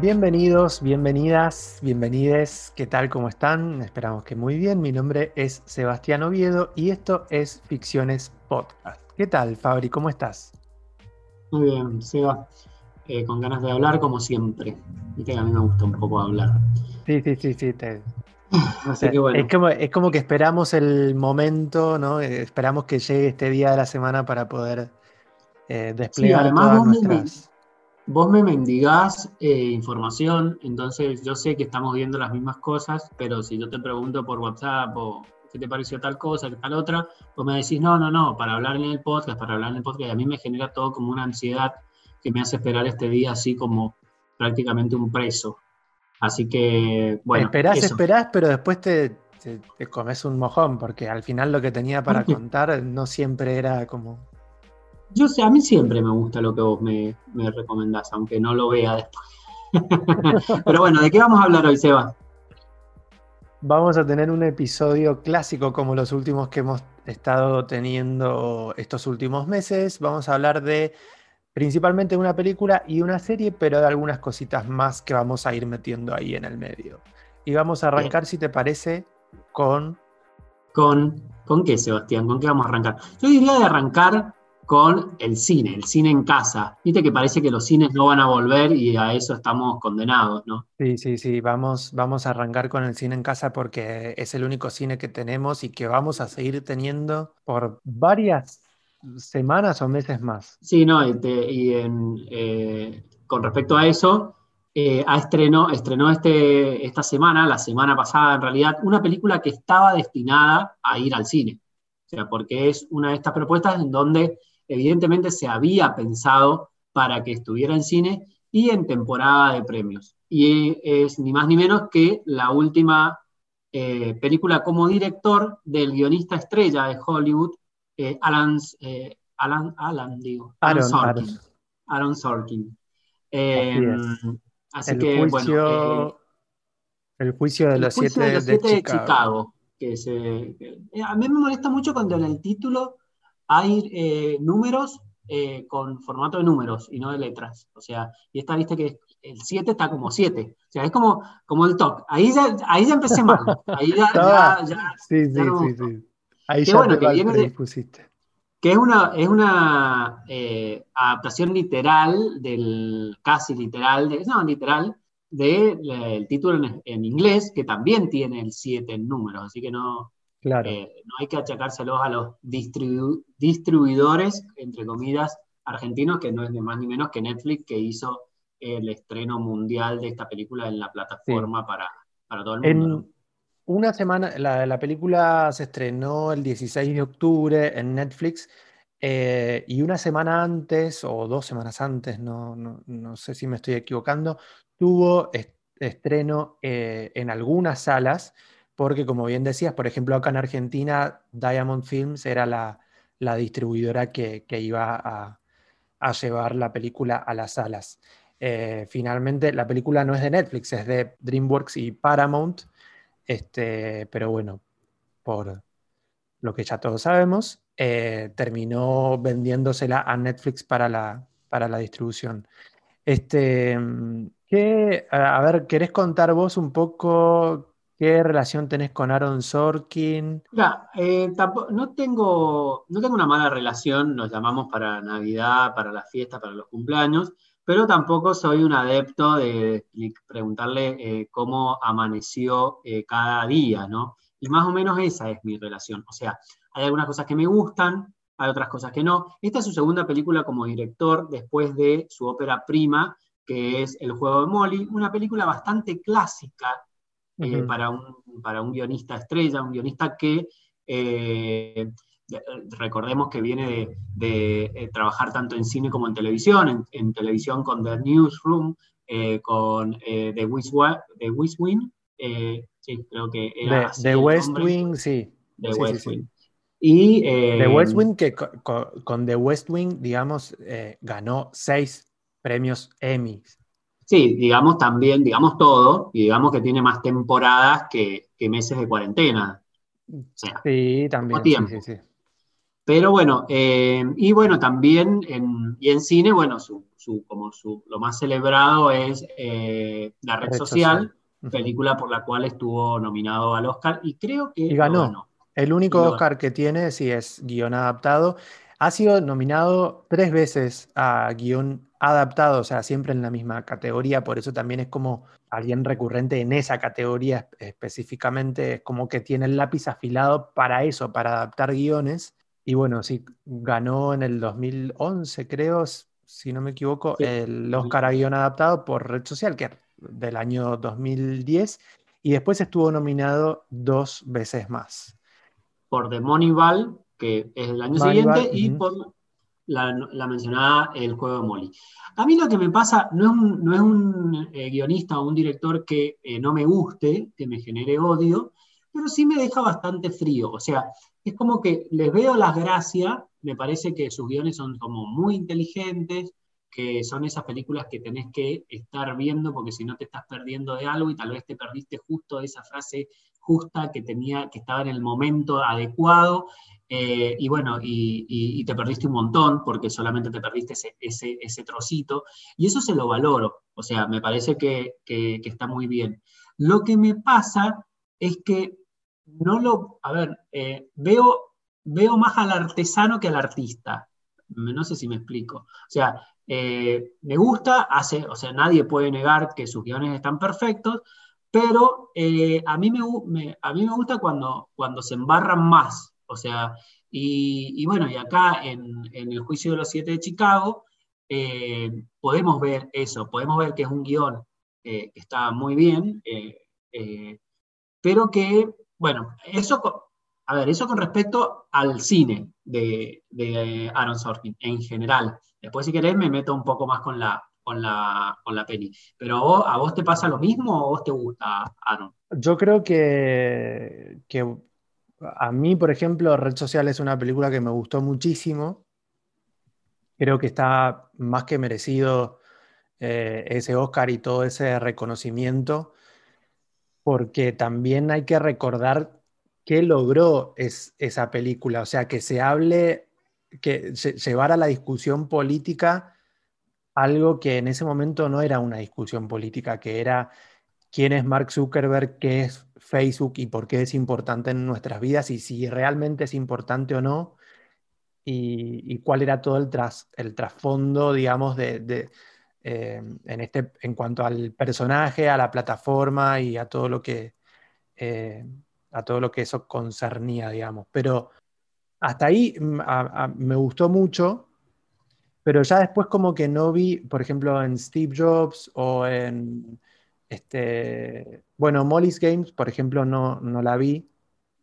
Bienvenidos, bienvenidas, bienvenides. ¿Qué tal? ¿Cómo están? Esperamos que muy bien. Mi nombre es Sebastián Oviedo y esto es Ficciones Podcast. ¿Qué tal, Fabri? ¿Cómo estás? Muy bien, Seba. Eh, con ganas de hablar como siempre. Viste que a mí me gusta un poco hablar. Sí, sí, sí, sí. Así que bueno. es, como, que esperamos el momento, ¿no? Eh, esperamos que llegue este día de la semana para poder eh, desplegar además todas nuestras vos me mendigás eh, información, entonces yo sé que estamos viendo las mismas cosas, pero si yo te pregunto por WhatsApp o qué te pareció tal cosa, qué tal otra, vos me decís, no, no, no, para hablar en el podcast, para hablar en el podcast, y a mí me genera todo como una ansiedad que me hace esperar este día así como prácticamente un preso. Así que, bueno. Esperás, esperás, pero después te, te, comes un mojón, porque al final lo que tenía para contar no siempre era como yo sé, a mí siempre me gusta lo que vos me, me recomendás, aunque no lo vea después. Pero bueno, ¿de qué vamos a hablar hoy, Seba? Vamos a tener un episodio clásico como los últimos que hemos estado teniendo estos últimos meses. Vamos a hablar de principalmente una película y una serie, pero de algunas cositas más que vamos a ir metiendo ahí en el medio. Y vamos a arrancar, si te parece, con... ¿Con, ¿Con qué, Sebastián? ¿Con qué vamos a arrancar? Yo diría de arrancar con el cine, el cine en casa. Viste que parece que los cines no van a volver y a eso estamos condenados, ¿no? Sí, sí, sí, vamos, vamos a arrancar con el cine en casa porque es el único cine que tenemos y que vamos a seguir teniendo por varias semanas o meses más. Sí, no, y, eh, con respecto a eso, eh, estrenó, estrenó este, esta semana, la semana pasada en realidad, una película que estaba destinada a ir al cine. O sea, porque es una de estas propuestas en donde evidentemente se había pensado para que estuviera en cine y en temporada de premios. Y es ni más ni menos que la última eh, película como director del guionista estrella de Hollywood, eh, Alan, eh, Alan, Alan, digo, Aaron, Sorkin. Aaron, Sorkin. así, que, bueno. el juicio de los siete, de, Chicago. que se, a mí me molesta mucho cuando en el título hay eh, números eh, con formato de números y no de letras. O sea, y esta viste que el 7 está como 7. O sea, es como, como el TOC. Ahí ya, ahí ya empecé mal. Ahí ya. ya, sí, sí, sí, sí, Ahí ya bueno, que viene que es una, es una eh, adaptación literal del, casi literal, de, no, literal, del título en, en, inglés, que también tiene el 7 en números, así que no, eh, no hay que achacárselos a los distribuidores, entre comillas, argentinos, que no es de más ni menos que Netflix, que hizo el estreno mundial de esta película en la plataforma para, para, todo el mundo. En una semana, la, película se estrenó el 16 de octubre en Netflix. Eh, y una semana antes, o dos semanas antes, no, no, sé si me estoy equivocando, tuvo estreno eh, en algunas salas porque como bien decías, por ejemplo, acá en Argentina, Diamond Films era la, distribuidora que, iba a, llevar la película a las salas. Eh, finalmente, la película no es de Netflix, es de DreamWorks y Paramount, este, pero bueno, por lo que ya todos sabemos, eh, terminó vendiéndosela a Netflix para la, para la distribución. Este, ¿qué, a ver, ¿querés contar vos un poco ¿Qué relación tenés con Aaron Sorkin? Eh, no, tengo, no tengo una mala relación, nos llamamos para Navidad, para las fiestas, para los cumpleaños, pero tampoco soy un adepto de, preguntarle eh, cómo amaneció eh, cada día, ¿no? Y más o menos esa es mi relación. O sea, hay algunas cosas que me gustan, hay otras cosas que no. Esta es su segunda película como director después de su ópera prima, que es El juego de Molly, una película bastante clásica eh, para, un, para un guionista estrella, un guionista que eh, recordemos que viene de, eh, trabajar tanto en cine como en televisión, en, televisión con The Newsroom, con The West, The Wing, sí, creo que era... The, West Wing, sí. The West Wing. Y, The West Wing, que con, The West Wing, digamos, ganó seis premios Emmy. Sí, digamos también, digamos todo, y digamos que tiene más temporadas que, meses de cuarentena. sí, también. Sí, sí, Pero bueno, eh, y bueno, también en, y en cine, bueno, su, como su, lo más celebrado es eh, La Red, Social, película por la cual estuvo nominado al Oscar y creo que y ganó. El único Oscar que tiene, si es guion adaptado. Ha sido nominado tres veces a guion adaptado, o sea, siempre en la misma categoría, por eso también es como alguien recurrente en esa categoría específicamente, es como que tiene el lápiz afilado para eso, para adaptar guiones. Y bueno, sí, ganó en el 2011, creo, si no me equivoco, el Oscar a guion adaptado por Red Social, que es del año 2010, y después estuvo nominado dos veces más. Por The Moneyball, que es el año siguiente, y por la, mencionada El juego de Molly. A mí lo que me pasa no es un, eh, guionista o un director que eh, no me guste, que me genere odio, pero sí me deja bastante frío. O sea, es como que les veo las gracias, me parece que sus guiones son como muy inteligentes, que son esas películas que tenés que estar viendo porque si no te estás perdiendo de algo y tal vez te perdiste justo esa frase justa que tenía, que estaba en el momento adecuado eh, y bueno, y, te perdiste un montón porque solamente te perdiste ese, ese, trocito, y eso se lo valoro, o sea, me parece que, está muy bien. Lo que me pasa es que no lo, a ver, eh, veo, veo más al artesano que al artista, no sé si me explico, o sea, eh, me gusta, hace, o sea, nadie puede negar que sus guiones están perfectos, pero a, mí me, a mí me gusta cuando, cuando se embarran más, o sea, y, bueno, y acá en, el juicio de los siete de Chicago eh, podemos ver eso, podemos ver que es un guion eh, que está muy bien, eh, pero que, bueno, eso, a ver, eso con respecto al cine de, Aaron Sorkin en general. Después, si querés, me meto un poco más con la, con la, con la peli. Pero ¿a vos, te pasa lo mismo o a vos te gusta, Aaron? Yo creo que, que a mí, por ejemplo, Red Social es una película que me gustó muchísimo. Creo que está más que merecido eh, ese Oscar y todo ese reconocimiento, porque también hay que recordar qué logró esa película, o sea, que se hable, que llevara la discusión política algo que en ese momento no era una discusión política, que era quién es Mark Zuckerberg, qué es Facebook y por qué es importante en nuestras vidas y si realmente es importante o no y, cuál era todo el, tras, el trasfondo, digamos, de, eh, en, este, en cuanto al personaje, a la plataforma y a todo lo que, eh, a todo lo que eso concernía, digamos. Pero hasta ahí mm, me gustó mucho, pero ya después como que no vi, por ejemplo, en Steve Jobs o en este, bueno, Molly's Games, por ejemplo, no, no la vi.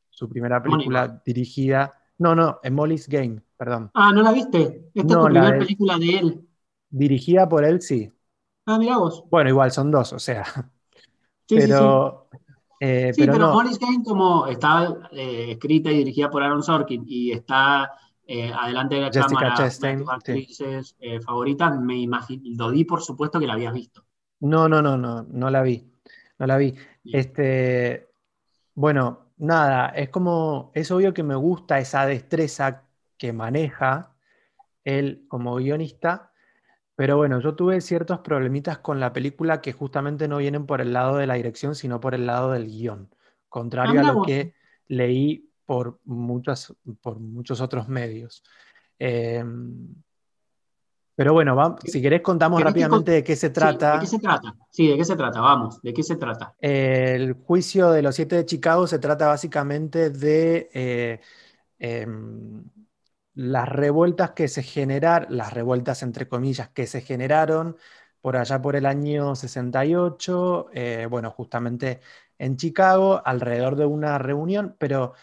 Su primera película dirigida. No, no, en Molly's Game, perdón. Ah, ¿no la viste? Esta es la primera película de él. Dirigida por él, sí. Ah, mira vos. Bueno, igual son dos, o sea. Sí, pero. Sí, eh, pero, Molly's Game, como estaba eh, escrita y dirigida por Aaron Sorkin y está eh, adelante de la Jessica cámara, Chastain, actrices favoritas, me imagino, lo di por supuesto que la habías visto. No, no, no, no, no la vi. No la vi. Este, bueno, nada, es como, es obvio que me gusta esa destreza que maneja él como guionista, pero bueno, yo tuve ciertos problemitas con la película que justamente no vienen por el lado de la dirección, sino por el lado del guion, contrario a lo que leí por, muchas, por muchos otros medios. Em, pero bueno, si querés contamos rápidamente de qué se trata. ¿De qué se trata? Sí, ¿de qué se trata? Vamos, ¿de qué se trata? El juicio de los siete de Chicago se trata básicamente de eh, em, las revueltas que se generaron, las revueltas entre comillas que se generaron por allá por el año 68, eh, bueno, justamente en Chicago, alrededor de una reunión, pero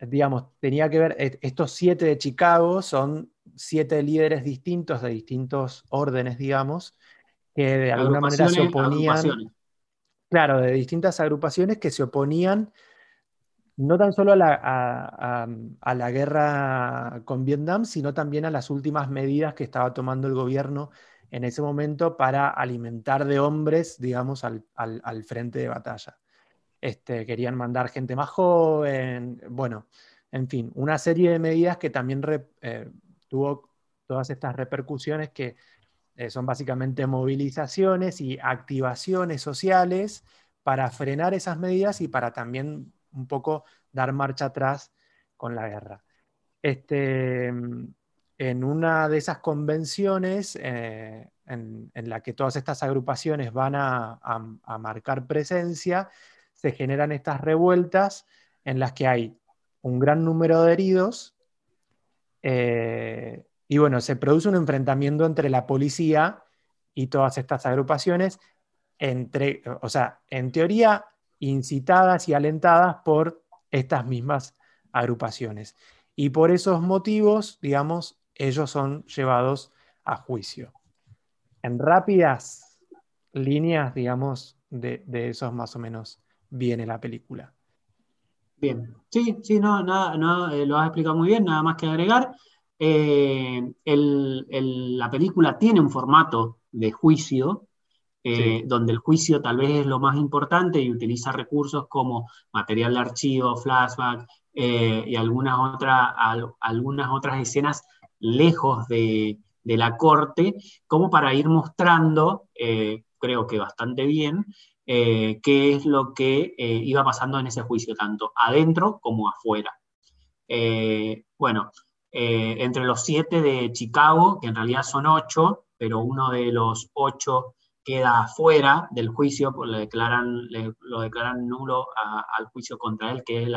digamos, tenía que ver, estos siete de Chicago son siete líderes distintos de distintos órdenes, digamos, que de alguna manera se oponían. Claro, de distintas agrupaciones que se oponían no tan solo a la, a, la, guerra con Vietnam, sino también a las últimas medidas que estaba tomando el gobierno en ese momento para alimentar de hombres, digamos, al, al frente de batalla. Este, querían mandar gente más joven, bueno, en fin, una serie de medidas que también eh, tuvo todas estas repercusiones que eh, son básicamente movilizaciones y activaciones sociales para frenar esas medidas y para también un poco dar marcha atrás con la guerra. Este, en una de esas convenciones eh, en, la que todas estas agrupaciones van a, marcar presencia, se generan estas revueltas en las que hay un gran número de heridos eh, y bueno, se produce un enfrentamiento entre la policía y todas estas agrupaciones, entre, o sea, en teoría incitadas y alentadas por estas mismas agrupaciones. Y por esos motivos, digamos, ellos son llevados a juicio. En rápidas líneas, digamos, de, de esos más o menos viene la película. Bien, sí, sí, no, nada, no, eh, lo has explicado muy bien, nada más que agregar. Eh, la película tiene un formato de juicio, eh, donde el juicio tal vez es lo más importante y utiliza recursos como material de archivo, flashback y algunas, algunas otras escenas lejos de, la corte, como para ir mostrando, creo que bastante bien, eh, qué es lo que eh, iba pasando en ese juicio, tanto adentro como afuera. bueno, entre los siete de Chicago, que en realidad son ocho, pero uno de los ocho queda afuera del juicio, pues le declaran, lo declaran nulo al juicio contra él, que es,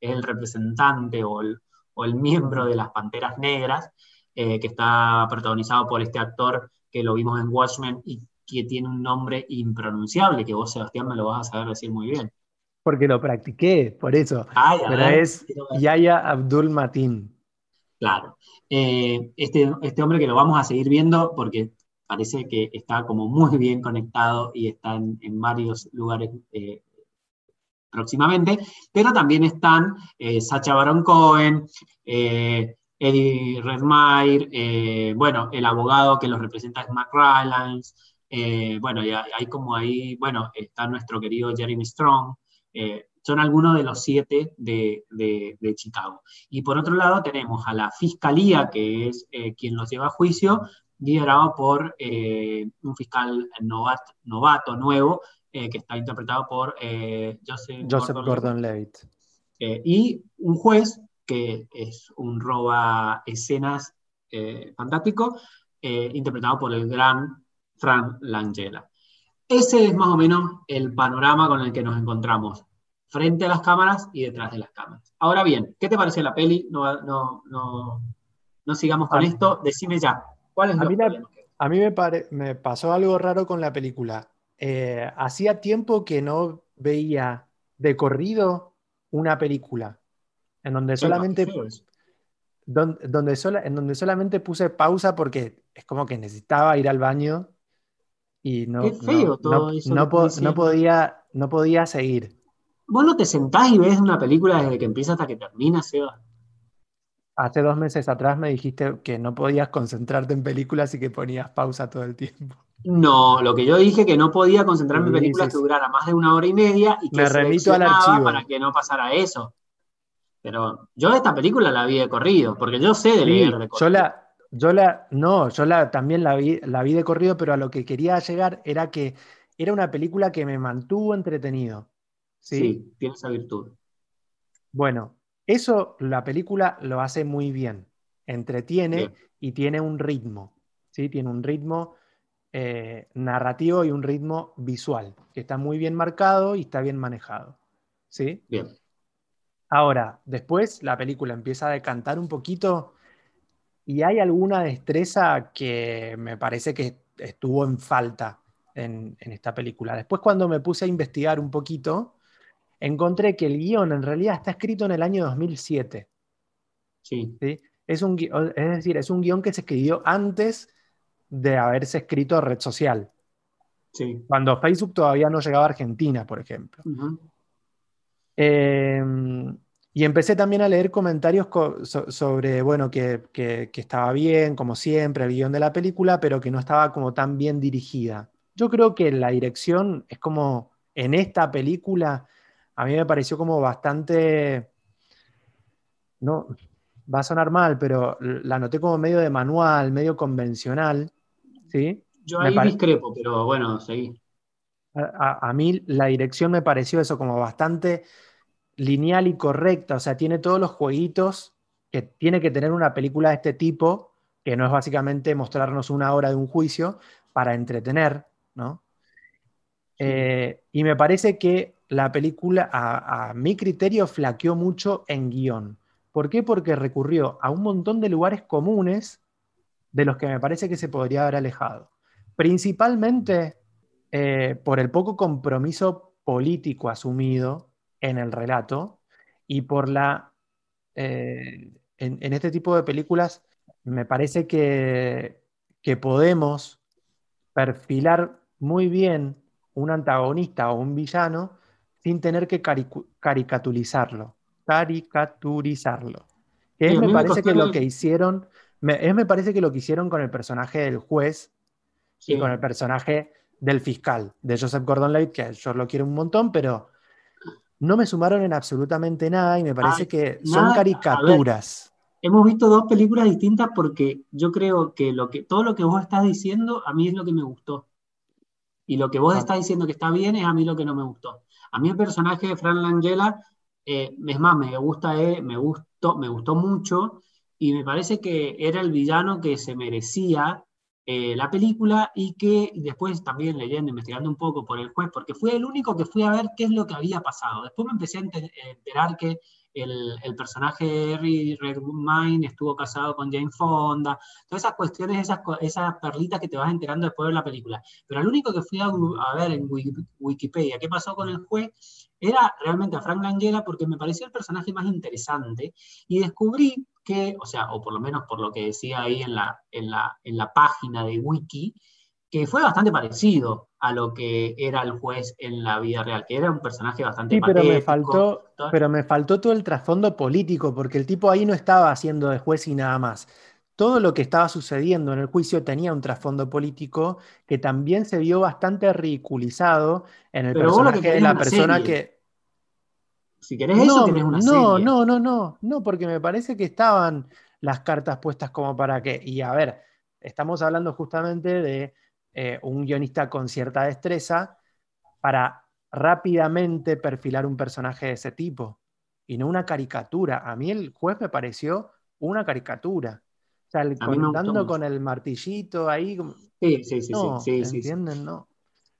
el representante o el, miembro de las Panteras Negras, eh, que está protagonizado por este actor que lo vimos en Watchmen que tiene un nombre impronunciable, que vos, Sebastián, me lo vas a saber decir muy bien. Porque lo practiqué, por eso. Pero es Yaya Abdul Matin. Claro. Eh, este, este hombre que lo vamos a seguir viendo porque parece que está como muy bien conectado y está en, varios lugares eh, próximamente, pero también están eh, Sacha Baron Cohen, eh, Eddie Redmayne, eh, bueno, el abogado que los representa es Mac Rylance, bueno, y hay como ahí, bueno, está nuestro querido Jeremy Strong, son algunos de los siete de, Chicago. Y por otro lado tenemos a la fiscalía, que es quien los lleva a juicio, liderado por un fiscal novato nuevo, eh, que está interpretado por eh, Joseph, Gordon-Levitt. Eh, y un juez, que es un roba escenas fantástico, interpretado por el gran Frank Langella. Ese es más o menos el panorama con el que nos encontramos, frente a las cámaras y detrás de las cámaras. Ahora bien, ¿qué te parece la peli? No, no, no, no sigamos con esto, decime ya. ¿Cuál es a, mí, a mí me, me pasó algo raro con la película. Eh, hacía tiempo que no veía de corrido una película en donde solamente donde, en donde solamente puse pausa porque es como que necesitaba ir al baño y no, no, podía, no podía seguir. ¿Vos no te sentás y ves una película desde que empieza hasta que termina, Seba? Hace dos meses atrás me dijiste que no podías concentrarte en películas y que ponías pausa todo el tiempo. No, lo que yo dije que no podía concentrarme en películas que durara más de una hora y media y que me remito al archivo para que no pasara eso. Pero yo esta película la vi de corrido, porque yo sé de leer de corrido. Yo la, yo la, no, yo la, también la vi, la vi de corrido, pero a lo que quería llegar era que era una película que me mantuvo entretenido. Sí, sí tiene esa virtud. Bueno, eso la película lo hace muy bien. Entretiene y tiene un ritmo. ¿sí? Tiene un ritmo eh, narrativo y un ritmo visual, que está muy bien marcado y está bien manejado. ¿sí? Bien. Ahora, después la película empieza a decantar un poquito y hay alguna destreza que me parece que estuvo en falta en, en esta película. Después cuando me puse a investigar un poquito, encontré que el guion en realidad está escrito en el año 2007. Sí. Es, un, es decir, es un guion que se escribió antes de haberse escrito Red Social. Sí. Cuando Facebook todavía no llegaba a Argentina, por ejemplo. Em, y empecé también a leer comentarios sobre, bueno, que, que, estaba bien, como siempre, el guion de la película, pero que no estaba como tan bien dirigida. Yo creo que la dirección es como en esta película a mí me pareció como bastante no, va a sonar mal, pero la noté como medio de manual, medio convencional, ¿sí? Yo ahí discrepo, pero bueno, seguí. A, a, mí la dirección me pareció eso como bastante lineal y correcta, o sea, tiene todos los jueguitos que tiene que tener una película de este tipo, que no es básicamente mostrarnos una hora de un juicio para entretener, ¿no? Eh, y me parece que la película, a, mi criterio, flaqueó mucho en guion. ¿Por qué? Porque recurrió a un montón de lugares comunes de los que me parece que se podría haber alejado. Principalmente eh, por el poco compromiso político asumido en el relato y por la... Eh, en, este tipo de películas me parece que, que podemos perfilar muy bien un antagonista o un villano sin tener que caricaturizarlo. Caricaturizarlo. Es, me parece que lo que hicieron, me, es, me parece que lo que hicieron con el personaje del juez y con el personaje del fiscal, de Joseph Gordon-Levitt, que yo lo quiero un montón, pero no me sumaron en absolutamente nada y me parece que son caricaturas. hemos visto dos películas distintas porque yo creo que, lo que todo lo que vos estás diciendo a mí es lo que me gustó. Y lo que vos ah. estás diciendo que está bien es a mí lo que no me gustó. A mí el personaje de Fran Langella, eh, es más, me gusta, eh, me gustó, me gustó mucho y me parece que era el villano que se merecía eh, la película y que después también leyendo, investigando un poco por el juez, porque fue el único que fui a ver qué es lo que había pasado. Después me empecé a enterar que el, personaje de Harry Redmayne estuvo casado con Jane Fonda, todas esas cuestiones, esas, esas perlitas que te vas enterando después de la película. Pero el único que fui a, ver en Wikipedia qué pasó con el juez era realmente a Frank Langella porque me pareció el personaje más interesante y descubrí que, o sea, o por lo menos por lo que decía ahí en la, en la, en la página de Wiki, que fue bastante parecido a lo que era el juez en la vida real, que era un personaje bastante sí, pero me faltó, pero me faltó todo el trasfondo político, porque el tipo ahí no estaba haciendo de juez y nada más. Todo lo que estaba sucediendo en el juicio tenía un trasfondo político que también se vio bastante ridiculizado en el personaje de la persona que. Si querés eso, tienes una no, No, no, no, no, porque me parece que estaban las cartas puestas como para que. Y a ver, estamos hablando justamente de eh, un guionista con cierta destreza para rápidamente perfilar un personaje de ese tipo y no una caricatura. A mí el juez me pareció una caricatura. O sea, contando con el martillito ahí. Sí, sí, sí, sí, sí, ¿Entienden? No.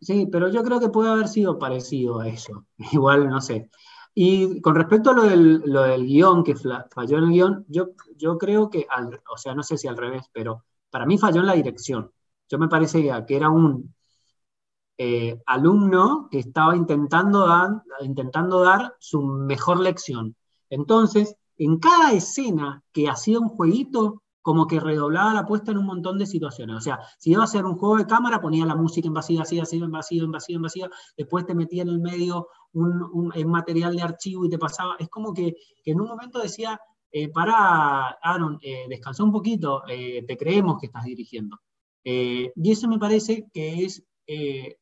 Sí, pero yo creo que puede haber sido parecido a eso. Igual, no sé. Y con respecto a lo del, lo del guion, que falló en el guion, yo, yo creo que, o sea, no sé si al revés, pero para mí falló en la dirección. Yo me parece que era un eh, alumno que estaba intentando dar, intentando dar su mejor lección. Entonces, en cada escena que hacía un jueguito, como que redoblaba la puesta en un montón de situaciones. O sea, si iba a hacer un juego de cámara, ponía la música en vacío, así, así, en vacío, en vacío, en vacío. Después te metía en el medio un, material de archivo y te pasaba. Es como que, en un momento decía, eh, para, Aaron, eh, descansó un poquito, eh, te creemos que estás dirigiendo. Eh, y eso me parece que es,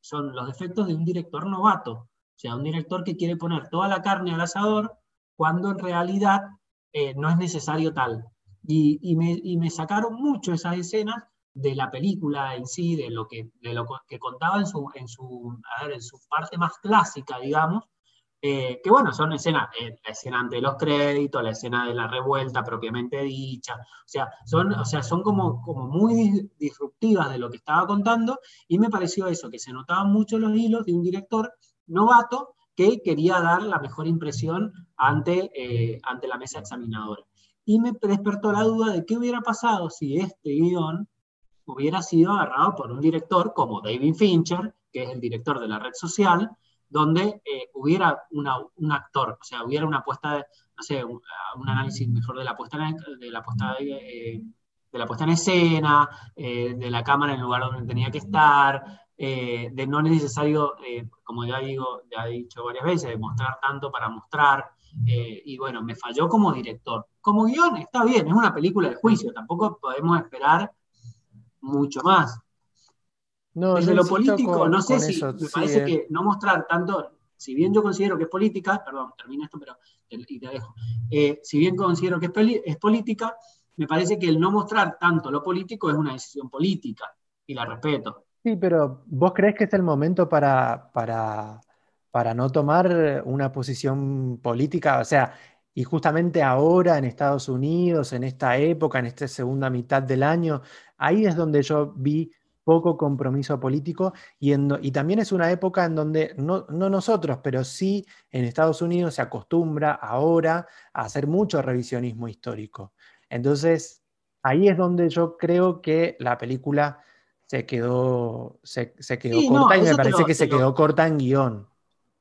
son los defectos de un director novato, o sea, un director que quiere poner toda la carne al asador cuando en realidad no es necesario tal. Y, me, sacaron mucho esas escenas de la película en sí, de lo que, contaba en su, parte más clásica, digamos, eh, que bueno, son escenas, eh, la escena ante los créditos, la escena de la revuelta propiamente dicha, o sea, son, como, muy disruptivas de lo que estaba contando, y me pareció eso, que se notaban mucho los hilos de un director novato que quería dar la mejor impresión ante, eh, ante la mesa examinadora. Y me despertó la duda de qué hubiera pasado si este guion hubiera sido agarrado por un director como David Fincher, que es el director de la red social, donde eh, hubiera un actor, o sea, hubiera una puesta, de, no sé, un, análisis mejor de la puesta, de la puesta, de, la puesta en escena, eh, de la cámara en el lugar donde tenía que estar, eh, de no es necesario, como ya digo, ya he dicho varias veces, de mostrar tanto para mostrar, y bueno, me falló como director. Como guion está bien, es una película de juicio, tampoco podemos esperar mucho más. Desde lo político, no sé si me parece que no mostrar tanto, si bien yo considero que es política, perdón, termino esto, pero y te dejo. Eh, si bien considero que es, es política, me parece que el no mostrar tanto lo político es una decisión política y la respeto. Sí, pero ¿vos crees que es el momento para, para, para no tomar una posición política? O sea, y justamente ahora en Estados Unidos, en esta época, en esta segunda mitad del año, ahí es donde yo vi poco compromiso político y, y también es una época en donde no, no, nosotros, pero sí en Estados Unidos se acostumbra ahora a hacer mucho revisionismo histórico. Entonces, ahí es donde yo creo que la película se quedó, se, quedó corta y me parece que se quedó corta en guion.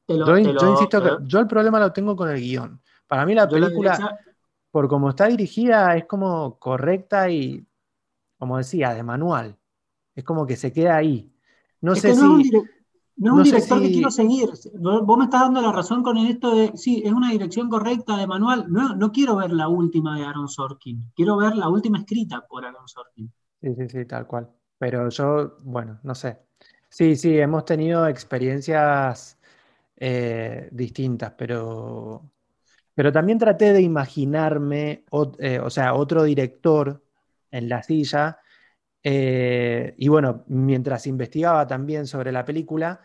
yo, insisto que yo el problema lo tengo con el guion. Para mí la película, por como está dirigida, es como correcta y, como decía, de manual. Es como que se queda ahí. No sé si. No es un, director que quiero seguir. Vos me estás dando la razón con esto de. Sí, es una dirección correcta de manual. No, no quiero ver la última de Aaron Sorkin. Quiero ver la última escrita por Aaron Sorkin. Sí, sí, sí, tal cual. Pero yo, bueno, no sé. Sí, sí, hemos tenido experiencias eh, distintas, pero, pero también traté de imaginarme, eh, o sea, otro director en la silla eh, y bueno, mientras investigaba también sobre la película,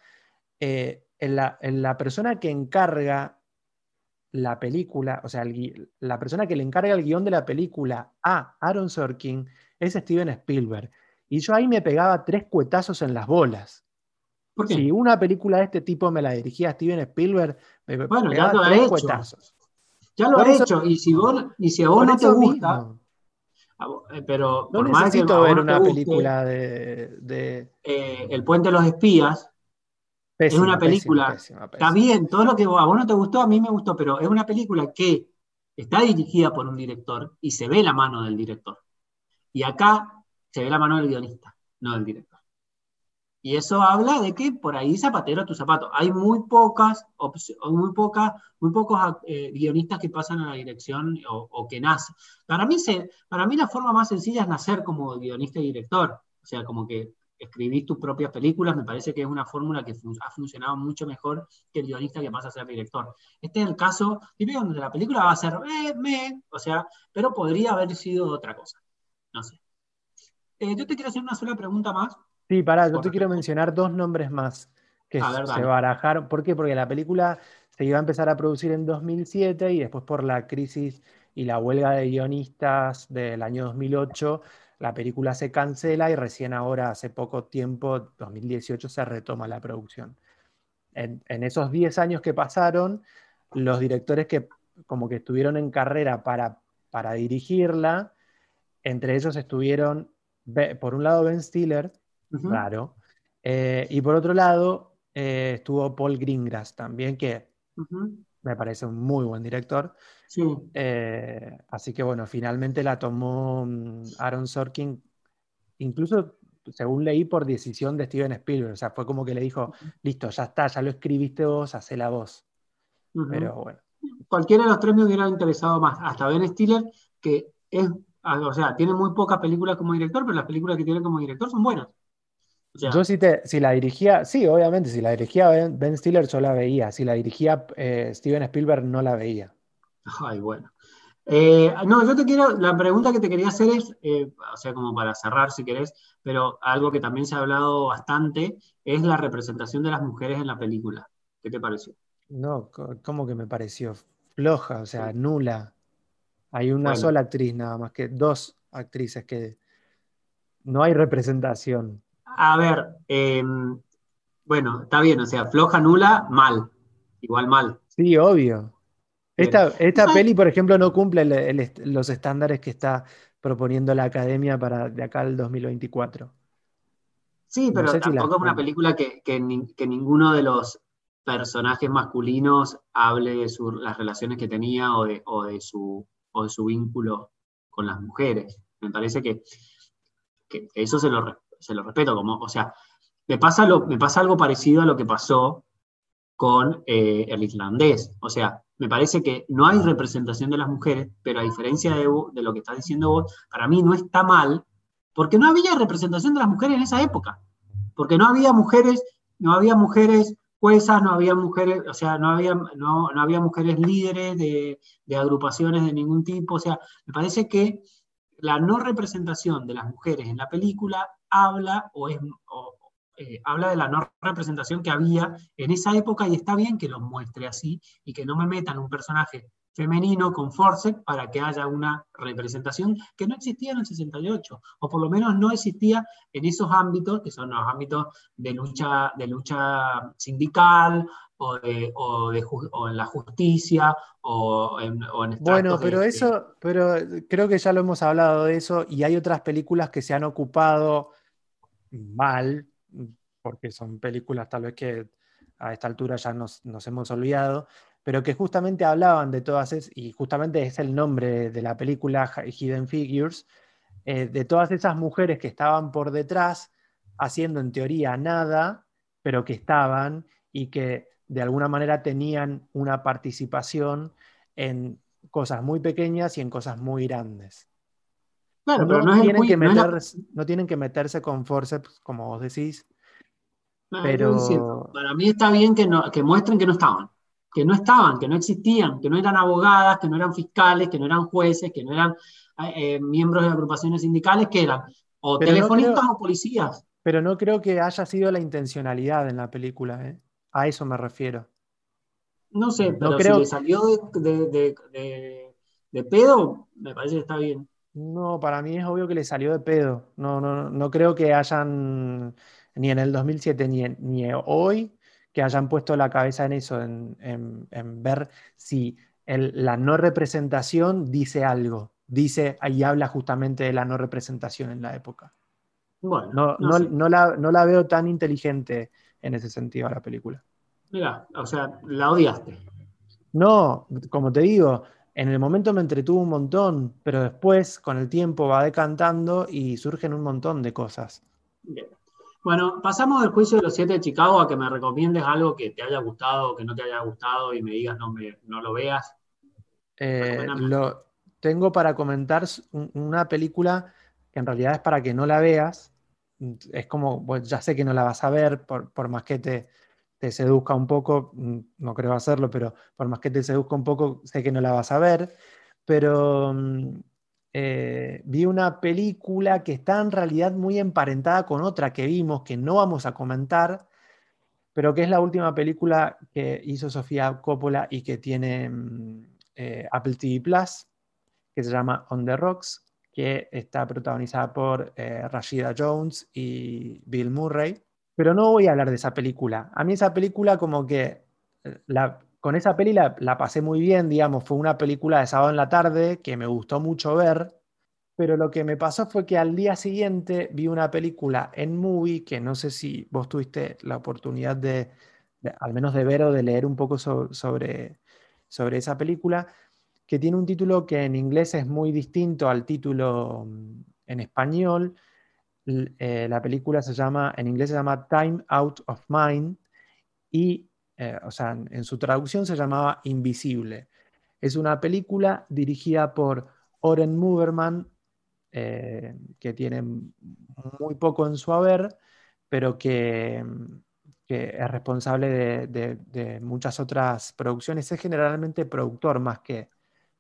eh, en la, persona que encarga la película, o sea, la persona que le encarga el guion de la película a Aaron Sorkin es Steven Spielberg. Y yo ahí me pegaba tres cuetazos en las bolas. Si una película de este tipo me la dirigía Steven Spielberg, me pegaba tres cuetazos. Ya lo he hecho, y si, vos, y si a vos no te gusta, eh, pero no necesito ver una película de, eh, El puente de los espías es una película está bien todo lo que a vos no te gustó a mí me gustó pero es una película que está dirigida por un director y se ve la mano del director. Y acá se ve la mano del guionista no del director y eso habla de que por ahí zapatero a tu zapato. Hay muy pocas, muy pocas, muy pocos eh, guionistas que pasan a la dirección o, que nacen. Para mí, se, para mí la forma más sencilla es nacer como guionista y director. O sea, como que escribís tus propias películas, me parece que es una fórmula que ha funcionado mucho mejor que el guionista que pasa a ser director. Este es el caso típico donde la película va a ser, eh, me, o sea, pero podría haber sido otra cosa. No sé. Eh, yo te quiero hacer una sola pregunta más. Sí, pará, yo te quiero mencionar dos nombres más que se barajaron. ¿Por qué? Porque la película se iba a empezar a producir en 2007 y después por la crisis y la huelga de guionistas del año 2008, la película se cancela y recién ahora, hace poco tiempo, 2018, se retoma la producción. En, esos 10 años que pasaron, los directores que como que estuvieron en carrera para, para dirigirla, entre ellos estuvieron, por un lado, Ben Stiller, Claro. Eh, y por otro lado, eh, estuvo Paul Greengrass también, que me parece un muy buen director. Sí. Eh, así que bueno, finalmente la tomó mm, Aaron Sorkin, incluso según leí por decisión de Steven Spielberg. O sea, fue como que le dijo, listo, ya está, ya lo escribiste vos, hacé la voz. Pero bueno. Cualquiera de los tres me hubiera interesado más. Hasta Ben Stiller, que es, o sea, tiene muy pocas películas como director, pero las películas que tiene como director son buenas. Yo si, te, si la dirigía, sí, obviamente, si la dirigía Ben, Stiller yo la veía, si la dirigía eh, Steven Spielberg no la veía. Ay, bueno. Eh, no, yo te quiero, la pregunta que te quería hacer es, eh, o sea, como para cerrar si querés, pero algo que también se ha hablado bastante es la representación de las mujeres en la película. ¿Qué te pareció? No, ¿cómo que me pareció? Floja, o sea, nula. Hay una sola actriz nada más que dos actrices que no hay representación. A ver, em, bueno, está bien, o sea, floja, nula, mal. Igual mal. Sí, obvio. Esta, peli, por ejemplo, no cumple los estándares que está proponiendo la academia para de acá al 2024. Sí, pero tampoco es una película que, ninguno de los personajes masculinos hable de las relaciones que tenía o de, su, de su vínculo con las mujeres. Me parece que, que eso se lo, se lo respeto, como, o sea, me pasa, lo, me pasa algo parecido a lo que pasó con eh, el islandés. O sea, me parece que no hay representación de las mujeres, pero a diferencia de, de, lo que estás diciendo vos, para mí no está mal, porque no había representación de las mujeres en esa época. Porque no había mujeres, no había mujeres juezas, no había mujeres, o sea, no había, no, había mujeres líderes de, agrupaciones de ningún tipo. O sea, me parece que la no representación de las mujeres en la película habla o es, eh, habla de la no representación que había en esa época y está bien que lo muestre así y que no me metan un personaje femenino con force para que haya una representación que no existía en el 68, o por lo menos no existía en esos ámbitos, que son los ámbitos de lucha, de lucha sindical o, en la justicia o en, o Bueno, pero eso, pero creo que ya lo hemos hablado de eso y hay otras películas que se han ocupado mal porque son películas tal vez que a esta altura ya nos, hemos olvidado, pero que justamente hablaban de todas esas, y justamente es el nombre de la película Hidden Figures, eh, de todas esas mujeres que estaban por detrás haciendo en teoría nada, pero que estaban y que de alguna manera tenían una participación en cosas muy pequeñas y en cosas muy grandes. Claro, no, pero no, tienen que no tienen que meterse con forceps, como vos decís, pero... Para mí está bien que, no, que muestren que no estaban, que no estaban, que no existían, que no eran abogadas, que no eran fiscales, que no eran jueces, que no eran eh, miembros de agrupaciones sindicales, que eran o telefonistas o policías. Pero no creo que haya sido la intencionalidad en la película, ¿eh? a eso me refiero. No sé, pero creo... si le salió de, de, pedo, me parece que está bien. No, para mí es obvio que le salió de pedo. No, no, no creo que hayan ni en el 2007 ni, ni hoy que hayan puesto la cabeza en eso, en, ver si la no representación dice algo, dice y habla justamente de la no representación en la época. Bueno, no, la, veo tan inteligente en ese sentido a la película. Mira, o sea, la odiaste. No, como te digo, en el momento me entretuvo un montón, pero después, con el tiempo, va decantando y surgen un montón de cosas. Bien. Bueno, pasamos del juicio de los siete de Chicago a que me recomiendes algo que te haya gustado o que no te haya gustado y me digas no, me, no lo veas. Eh, lo, tengo para comentar una película que en realidad es para que no la veas. Es como, ya sé que no la vas a ver, por, más que te, te, seduzca un poco, mm, no creo hacerlo, pero por más que te seduzca un poco, sé que no la vas a ver. Pero mm, eh, vi una película que está en realidad muy emparentada con otra que vimos, que no vamos a comentar, pero que es la última película que hizo Sofía Coppola y que tiene mm, eh, Apple TV Plus, que se llama On the Rocks, que está protagonizada por eh, Rashida Jones y Bill Murray. Pero no voy a hablar de esa película. A mí esa película como que la, con esa peli la, pasé muy bien, digamos, fue una película de sábado en la tarde que me gustó mucho ver, pero lo que me pasó fue que al día siguiente vi una película en movie que no sé si vos tuviste la oportunidad de, al menos de ver o de leer un poco sobre, sobre esa película, que tiene un título que en inglés es muy distinto al título mm, en español. Eh, la película se llama, en inglés se llama Time Out of Mind y eh, o sea, en su traducción se llamaba Invisible. Es una película dirigida por Oren Muberman, eh, que tiene muy poco en su haber, pero que, es responsable de, muchas otras producciones. Es generalmente productor más que,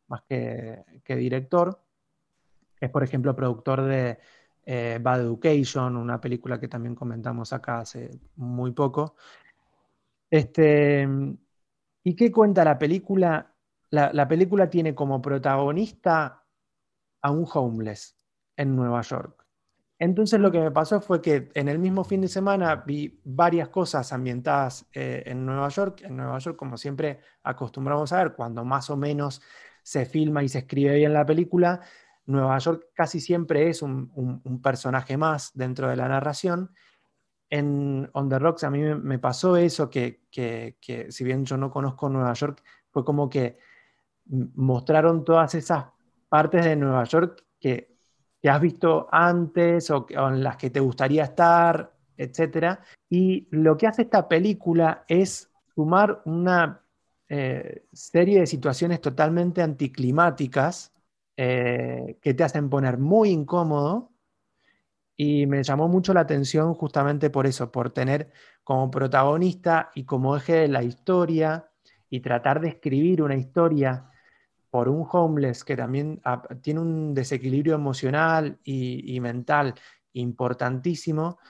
más que, director. Es, por ejemplo, productor de eh, Bad Education, una película que también comentamos acá hace muy poco. Este, ¿Y qué cuenta la película? La, película tiene como protagonista a un homeless en Nueva York. Entonces lo que me pasó fue que en el mismo fin de semana vi varias cosas ambientadas eh, en Nueva York. En Nueva York, como siempre acostumbramos a ver, cuando más o menos se filma y se escribe bien la película, Nueva York casi siempre es un personaje más dentro de la narración en On the Rocks a mí me, pasó eso, que, si bien yo no conozco Nueva York, fue como que mostraron todas esas partes de Nueva York que, has visto antes o, en las que te gustaría estar, etc. Y lo que hace esta película es sumar una eh, serie de situaciones totalmente anticlimáticas eh, que te hacen poner muy incómodo Y me llamó mucho la atención justamente por eso, por tener como protagonista y como eje de la historia y tratar de escribir una historia por un homeless que también tiene un desequilibrio emocional y, mental importantísimo,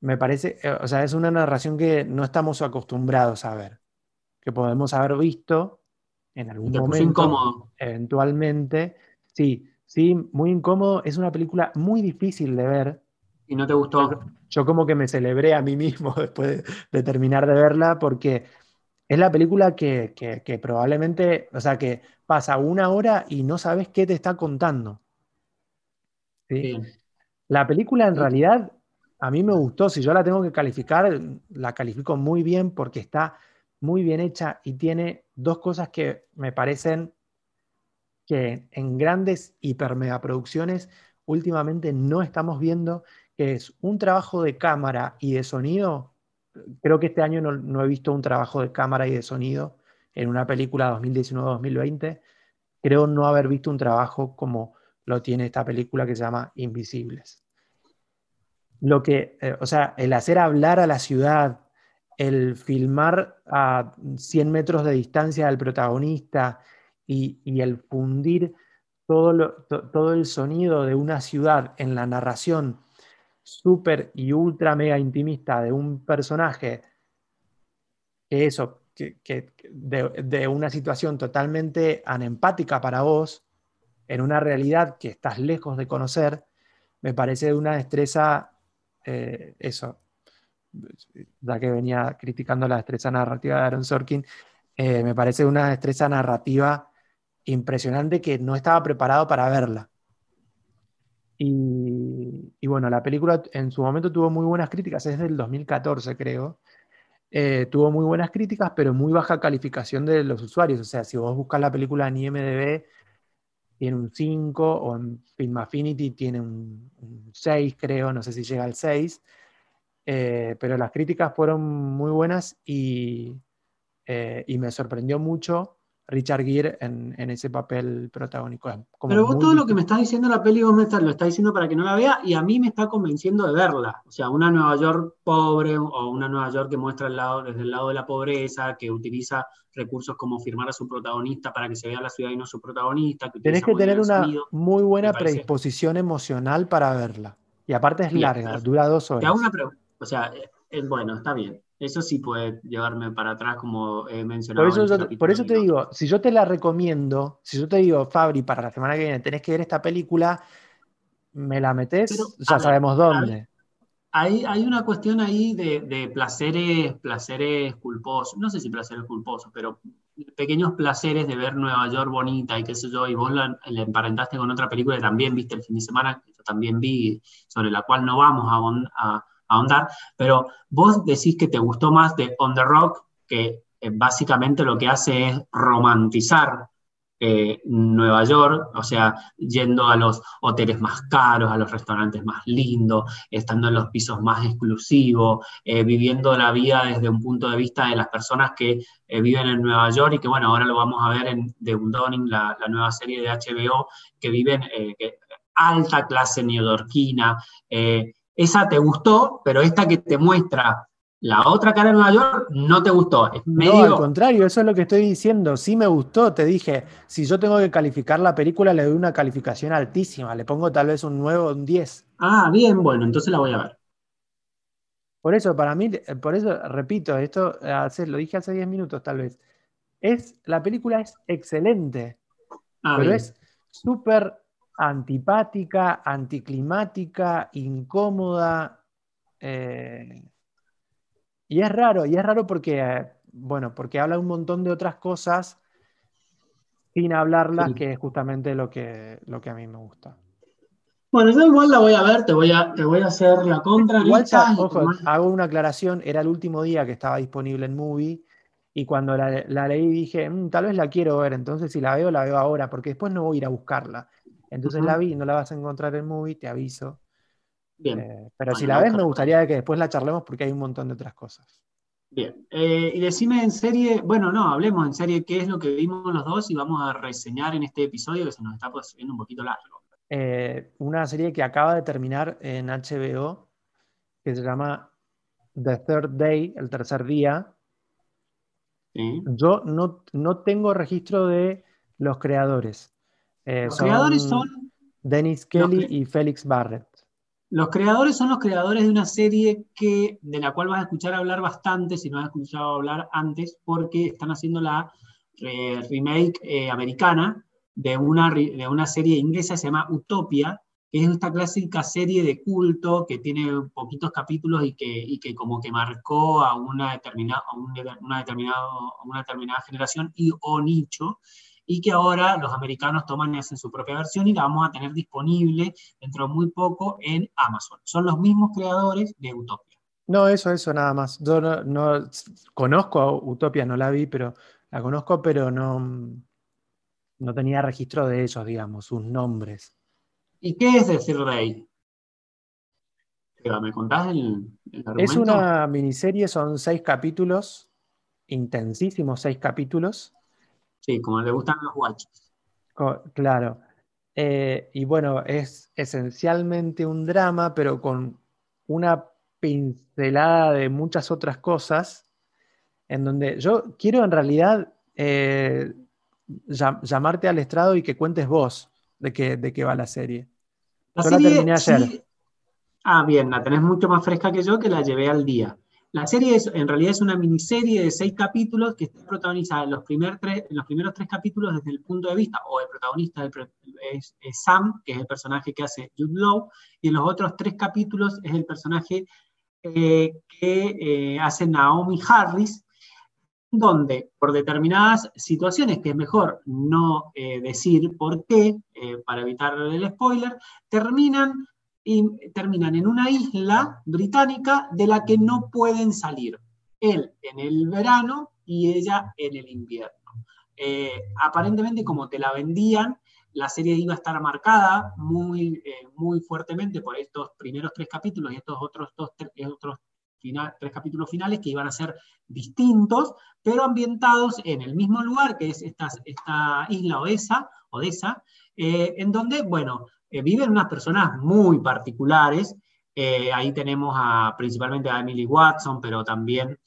me parece, eh, o sea, es una narración que no estamos acostumbrados a ver, que podemos haber visto en algún momento, incómodo. eventualmente. Sí, sí, muy incómodo. Es una película muy difícil de ver. ¿Y no te gustó? Yo, como que me celebré a mí mismo después de terminar de verla porque es la película que, probablemente, o sea, que pasa una hora y no sabes qué te está contando. La película en realidad a mí me gustó, si yo la tengo que calificar, la califico muy bien porque está muy bien hecha y tiene dos cosas que me parecen que en grandes hipermegaproducciones últimamente no estamos viendo, que es un trabajo de cámara y de sonido creo que este año no, he visto un trabajo de cámara y de sonido en una película 2019-2020. Creo no haber visto un trabajo como lo tiene esta película que se llama Invisibles. Lo que, eh, o sea, el hacer hablar a la ciudad, el filmar a 100 metros de distancia del protagonista y, el fundir todo, todo el sonido de una ciudad en la narración súper y ultra mega intimista de un personaje que eso, que, de, una situación totalmente anempática para vos, en una realidad que estás lejos de conocer, me parece una destreza, eh, eso, ya que venía criticando la destreza narrativa de Aaron Sorkin, eh, me parece una destreza narrativa impresionante que no estaba preparado para verla. Y, bueno, la película en su momento tuvo muy buenas críticas, es del 2014 creo. Eh, tuvo muy buenas críticas, pero muy baja calificación de los usuarios. O sea, si vos buscas la película en IMDB, tiene un 5, o en Film Affinity tiene un, 6, creo, no sé si llega al 6. Eh, pero las críticas fueron muy buenas y, eh, y me sorprendió mucho Richard Gere en, ese papel protagónico. Pero vos todo lo que me estás diciendo la peli, vos me lo estás diciendo para que no la vea y a mí me está convenciendo de verla. O sea, una Nueva York pobre o una Nueva York que muestra el lado, desde el lado de la pobreza, que utiliza recursos como firmar a su protagonista para que se vea la ciudad y no su protagonista. Que Tenés que tener una muy buena predisposición emocional para verla. Y aparte es larga, dura dos horas. o sea, bueno, está bien. Eso sí puede llevarme para atrás, como he mencionado. Por eso, te digo, si yo te la recomiendo, si yo te digo, Fabri, para la semana que viene tenés que ver esta película, me la metes, ya sabemos dónde. Hay, hay, una cuestión ahí de, placeres, placeres culposos, no sé si placeres culposos, pero pequeños placeres de ver Nueva York bonita y qué sé yo, y vos la, emparentaste con otra película que también viste el fin de semana, que yo también vi, sobre la cual no vamos a, ahondar, pero vos decís que te gustó más de On the Rock, que eh, básicamente lo que hace es romantizar eh, Nueva York, o sea, yendo a los hoteles más caros, a los restaurantes más lindos, estando en los pisos más exclusivos, eh, viviendo la vida desde un punto de vista de las personas que viven en Nueva York y que, bueno, ahora lo vamos a ver en The Undoing, la, la nueva serie de HBO, que viven alta clase neoyorquina, esa te gustó, pero esta que te muestra la otra cara de Nueva York no te gustó. No, al contrario, eso es lo que estoy diciendo. Sí me gustó, te dije, si yo tengo que calificar la película, le doy una calificación altísima, le pongo tal vez un 9 o un 10. Ah, bien, bueno, entonces la voy a ver. Por eso, para mí, por eso, repito, esto lo dije hace 10 minutos tal vez, es, la película es excelente, ah, pero es súper antipática, anticlimática, incómoda. Eh, y es raro, y es raro porque, bueno, porque habla un montón de otras cosas sin hablarlas, que es justamente lo que, lo que a mí me gusta. Bueno, yo igual la voy a ver, te voy a, te voy a hacer la contra. Igual, ojo, hago una aclaración, era el último día que estaba disponible en Movie, y cuando la, la leí dije, mm, tal vez la quiero ver, entonces si la veo, la veo ahora, porque después no voy a ir a buscarla. Entonces la vi, no la vas a encontrar en movie, te aviso. Bien. Eh, pero si la ves, me gustaría que después la charlemos porque hay un montón de otras cosas. Bien. Eh, y decime en serie, bueno, no, hablemos en serie qué es lo que vimos los dos y vamos a reseñar en este episodio que se nos está haciendo un poquito largo. eh, una serie que acaba de terminar en HBO, que se llama The Third Day, el tercer día. Yo no, no, tengo registro de los creadores. Eh, los creadores son Dennis Kelly y Felix Barrett. Los creadores son los creadores de una serie que, de la cual vas a escuchar hablar bastante, si no has escuchado hablar antes, porque están haciendo la eh, remake americana de una, de una serie inglesa que se llama Utopia, que es esta clásica serie de culto que tiene poquitos capítulos y que, y que como que marcó a una determinada, una, determinado, una determinada generación y o nicho, y que ahora los americanos toman y hacen su propia versión y la vamos a tener disponible dentro de muy poco en Amazon. Son los mismos creadores de Utopia. No, eso, eso, nada más. Yo no, no conozco a Utopia, no la vi, pero la conozco, pero no, no tenía registro de ellos, digamos, sus nombres. ¿Y qué es decir rey? ¿Me contás el, Es una miniserie, son seis capítulos, intensísimos seis capítulos. Sí, como le gustan los guachos. Claro. Eh, y bueno, es esencialmente un drama, pero con una pincelada de muchas otras cosas, en donde yo quiero en realidad eh, llamarte al estrado y que cuentes vos de qué, de qué va la serie. La serie, terminé ayer. Ah, bien, la tenés mucho más fresca que yo, que la llevé al día. La serie es, en realidad es una miniserie de seis capítulos que está protagonizada en los, primeros tres capítulos desde el punto de vista, o el protagonista es, Sam, que es el personaje que hace Jude Law, y en los otros tres capítulos es el personaje eh, que eh, hace Naomi Harris, donde por determinadas situaciones, que es mejor no eh, decir por qué, para evitar el spoiler, terminan, y, terminan en una isla británica de la que no pueden salir. Él en el verano y ella en el invierno. Eh, aparentemente, como te la vendían, la serie iba a estar marcada muy, muy fuertemente por estos primeros tres capítulos y estos otros, dos, otros tres capítulos finales que iban a ser distintos, pero ambientados en el mismo lugar, que es esta, esta isla Odessa, Odessa eh, en donde, bueno, eh, viven unas personas muy particulares. Eh, ahí tenemos a, principalmente a Emily Watson, pero también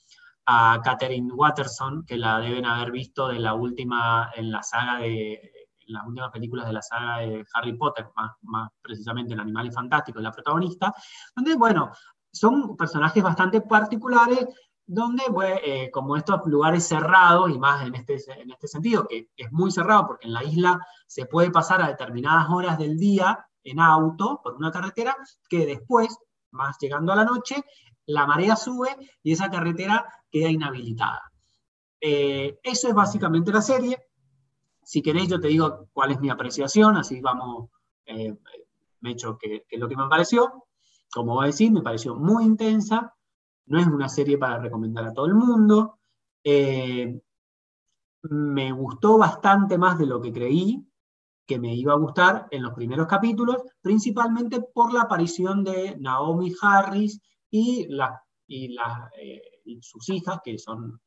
a Catherine Watterson, que la deben haber visto de la última, en la saga de, las últimas películas de la saga de Harry Potter, más, más precisamente en Animales Fantásticos, la protagonista, donde, bueno, son personajes bastante particulares donde, eh, como estos lugares cerrados, y más en este, en este sentido, que es muy cerrado porque en la isla se puede pasar a determinadas horas del día en auto por una carretera, que después, más llegando a la noche, la marea sube y esa carretera queda inhabilitada. Eh, eso es básicamente la serie. Si queréis, yo te digo cuál es mi apreciación, así vamos, eh, me he hecho que, que, lo que me pareció como voy a decir, me pareció muy intensa. No es una serie para recomendar a todo el mundo. Eh, me gustó bastante más de lo que creí que me iba a gustar en los primeros capítulos, principalmente por la aparición de Naomi Harris y, eh, sus hijas, que son,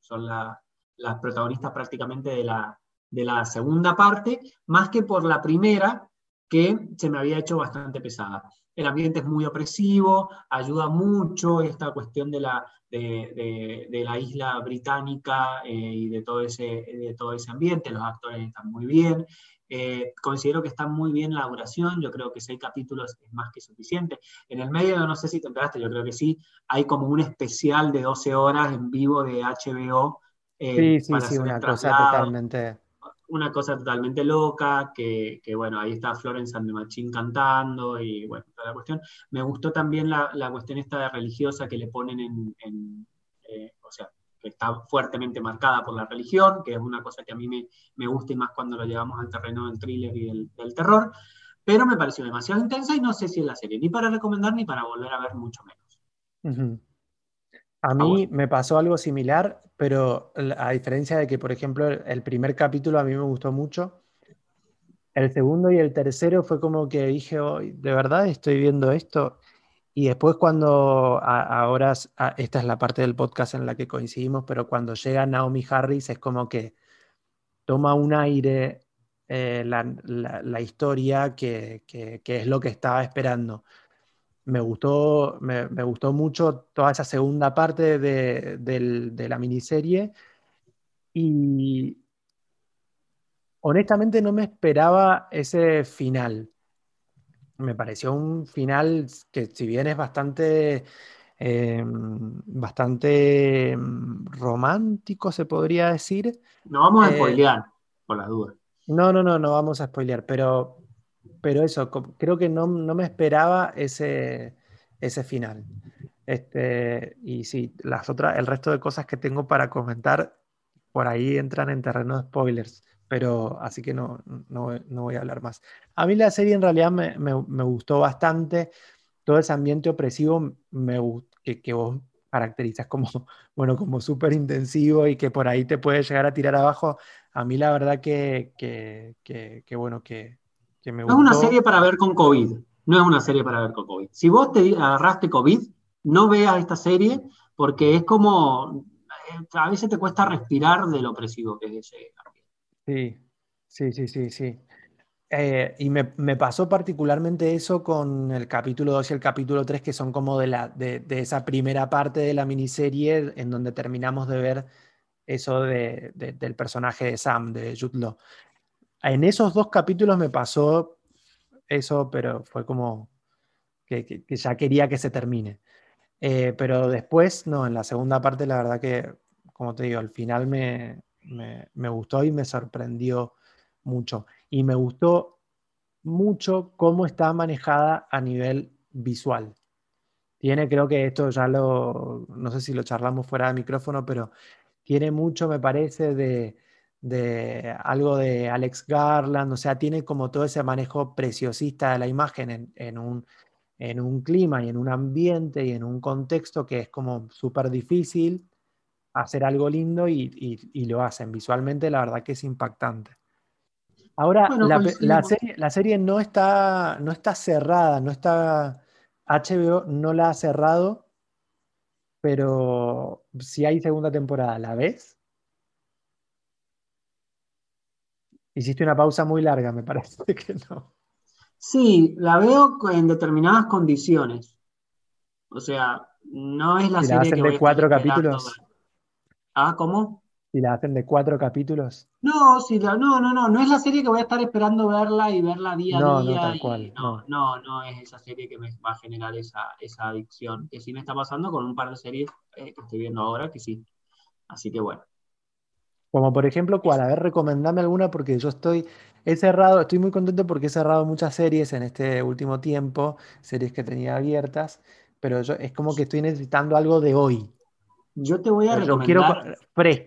las protagonistas prácticamente de la segunda parte, más que por la primera, que se me había hecho bastante pesada el ambiente es muy opresivo, ayuda mucho esta cuestión de la, de, la isla británica eh, y de todo, ese, de todo ese ambiente, los actores están muy bien. Eh, considero que está muy bien la duración, yo creo que seis capítulos es más que suficiente. En el medio, no sé si te enteraste, yo creo que sí, hay como un especial de 12 horas en vivo de HBO. Eh, sí, sí, sí, una cosa totalmente una cosa totalmente loca, que, bueno, ahí está Florence and the Machine cantando y bueno, toda la cuestión. Me gustó también la, cuestión esta de religiosa que le ponen en, eh, o sea, que está fuertemente marcada por la religión, que es una cosa que a mí me, gusta y más cuando lo llevamos al terreno del thriller y del, terror, pero me pareció demasiado intensa y no sé si es la serie, ni para recomendar ni para volver a ver mucho menos. A mí me pasó algo similar, pero a diferencia de que, por ejemplo, el primer capítulo a mí me gustó mucho, el segundo y el tercero fue como que dije, ¿de verdad estoy viendo esto? Y después cuando, ahora, esta es la parte del podcast en la que coincidimos, pero cuando llega Naomi Harris es como que toma un aire eh, la, historia que, es lo que estaba esperando. Me gustó, me, gustó mucho toda esa segunda parte de, la miniserie y honestamente no me esperaba ese final. Me pareció un final que si bien es bastante eh, bastante mm, romántico, se podría decir. No vamos a eh, spoilear, por las dudas. No, no, no, no vamos a spoilear, pero, pero eso, creo que no, me esperaba ese, ese final. Este, y sí, las otras, el resto de cosas que tengo para comentar por ahí entran en terreno de spoilers, pero así que no, no, voy a hablar más. A mí la serie en realidad me, me gustó bastante todo ese ambiente opresivo me, que, que vos caracterizas como, bueno, como súper intensivo y que por ahí te puede llegar a tirar abajo, a mí la verdad que, que, bueno, que, me gustó. No es una serie para ver con COVID, no es una serie para ver con COVID. Si vos te agarraste COVID, no veas esta serie porque es como, eh, a veces te cuesta respirar de lo opresivo que es ese. Sí, sí, sí, sí, sí. Eh, y me, pasó particularmente eso con el capítulo 2 y el capítulo 3, que son como de, la, de, esa primera parte de la miniserie en donde terminamos de ver eso de, del personaje de Sam, de Jude En esos dos capítulos me pasó eso, pero fue como que, ya quería que se termine. Eh, pero después, no, en la segunda parte, la verdad que, como te digo, al final me, me gustó y me sorprendió mucho. Y me gustó mucho cómo está manejada a nivel visual. Tiene, creo que esto ya lo, no sé si lo charlamos fuera de micrófono, pero tiene mucho, me parece, de, algo de Alex Garland, o sea, tiene como todo ese manejo preciosista de la imagen en, un, en un clima y en un ambiente y en un contexto que es como súper difícil hacer algo lindo y, y, lo hacen. Visualmente, la verdad que es impactante. Ahora, la, serie, no, está, no está cerrada, no está. HBO no la ha cerrado, pero si hay segunda temporada, ¿la ves? Hiciste una pausa muy larga, me parece que no. Sí, la veo en determinadas condiciones. O sea, no es la serie la hacen de cuatro capítulos. Ah, ¿cómo? Si la hacen de cuatro capítulos. No, si no, no, no, no es la serie que voy a estar esperando verla y verla día a día. No, tal cual, no, no, no, es esa serie que me va a generar esa, esa adicción, que sí me está pasando con un par de series eh, que estoy viendo ahora, que sí. Así que bueno. Como por ejemplo, ¿cuál? A ver, recomendame alguna porque yo estoy, he cerrado, estoy muy contento porque he cerrado muchas series en este último tiempo, series que tenía abiertas, pero yo es como que estoy necesitando algo de hoy. Yo te voy a recomendar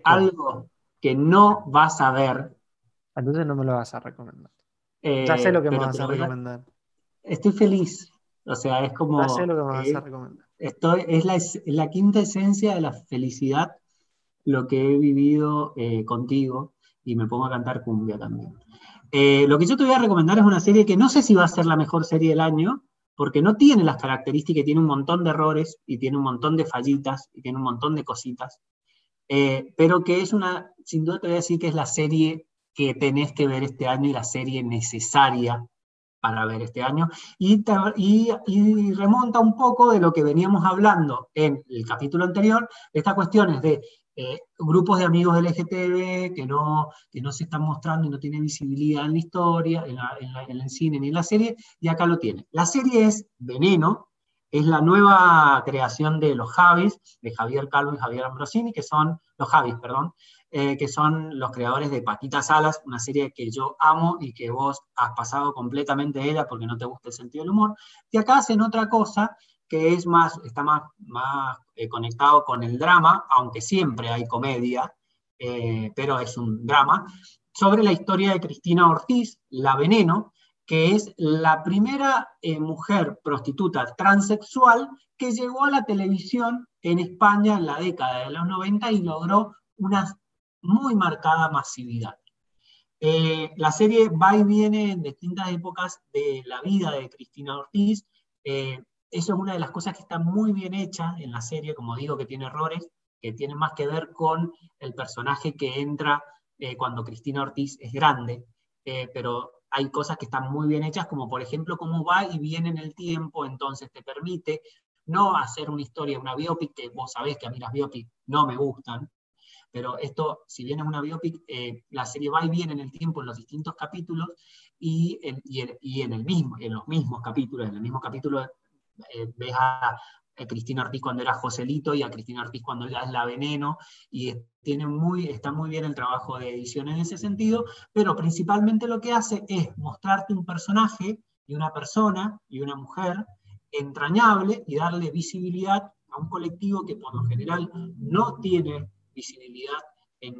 algo que no vas a ver. Entonces no me lo vas a recomendar. ya sé lo que me vas a recomendar. Estoy feliz. O sea, es como. Ya sé lo que me vas a recomendar. Esto es la, quinta esencia de la felicidad, lo que he vivido eh, contigo, y me pongo a cantar cumbia también. Eh, lo que yo te voy a recomendar es una serie que no sé si va a ser la mejor serie del año, porque no tiene las características, tiene un montón de errores y tiene un montón de fallitas y tiene un montón de cositas, eh, pero que es una, sin duda te voy a decir que es la serie que tenés que ver este año y la serie necesaria para ver este año, y, y, remonta un poco de lo que veníamos hablando en el capítulo anterior, estas cuestiones de eh, grupos de amigos LGTB que no, que no se están mostrando y no tienen visibilidad en la historia, en, el cine ni en la serie, y acá lo tiene. La serie es Veneno, es la nueva creación de los Javis, de Javier Calvo y Javier Ambrosini, que son, los Javis, perdón, eh, que son los creadores de Paquitas Salas, una serie que yo amo y que vos has pasado completamente de ella porque no te gusta el sentido del humor. Y acá hacen otra cosa que es más, está más, más eh, conectado con el drama, aunque siempre hay comedia, eh, pero es un drama, sobre la historia de Cristina Ortiz, La Veneno, que es la primera eh, mujer prostituta transexual que llegó a la televisión en España en la década de los 90 y logró una muy marcada masividad. la serie va y viene en distintas épocas de la vida de Cristina Ortiz. Eso es una de las cosas que está muy bien hecha en la serie, como digo, que tiene errores, que tienen más que ver con el personaje que entra eh, cuando Cristina Ortiz es grande. eh, pero hay cosas que están muy bien hechas, como por ejemplo cómo va y viene en el tiempo, entonces te permite no hacer una historia, una biopic, que vos sabés que a mí las biopic no me gustan, pero esto, si bien es una biopic, eh, la serie va y viene en el tiempo en los distintos capítulos y en, y en, el mismo, en los mismos capítulos, en el mismo capítulo eh, ves a, Cristina Ortiz cuando era Joselito y a Cristina Ortiz cuando ya es la Veneno, y tiene muy, está muy bien el trabajo de edición en ese sentido, pero principalmente lo que hace es mostrarte un personaje y una persona y una mujer entrañable y darle visibilidad a un colectivo que por lo general no tiene visibilidad en,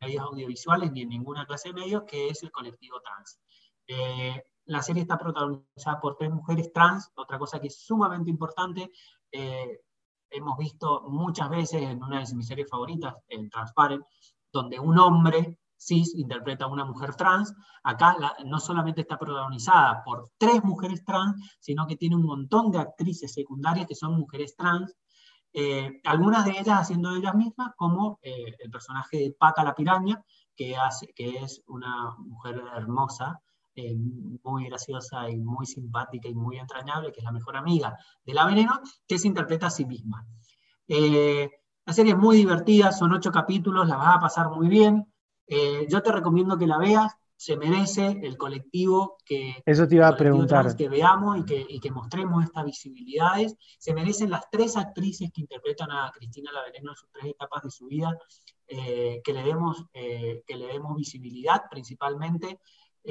medios audiovisuales ni en ninguna clase de medios, que es el colectivo trans. Eh, la serie está protagonizada por tres mujeres trans, otra cosa que es sumamente importante. Eh, hemos visto muchas veces en una de mis series favoritas, en Transparent, donde un hombre cis interpreta a una mujer trans. Acá no solamente está protagonizada por tres mujeres trans, sino que tiene un montón de actrices secundarias que son mujeres trans. Eh, algunas de ellas haciendo ellas mismas, como eh, el personaje de Paca la Piraña, que es una mujer hermosa, eh, muy graciosa y muy simpática y muy entrañable, que es la mejor amiga de la Veneno, que se interpreta a sí misma. Eh, la serie es muy divertida, son ocho capítulos, la vas a pasar muy bien. Eh, yo te recomiendo que la veas, se merece el colectivo que, Eso te iba a preguntar. que veamos y que, y que, mostremos estas visibilidades. Se merecen las tres actrices que interpretan a Cristina La Veneno en sus tres etapas de su vida, que, le demos, que le demos visibilidad principalmente.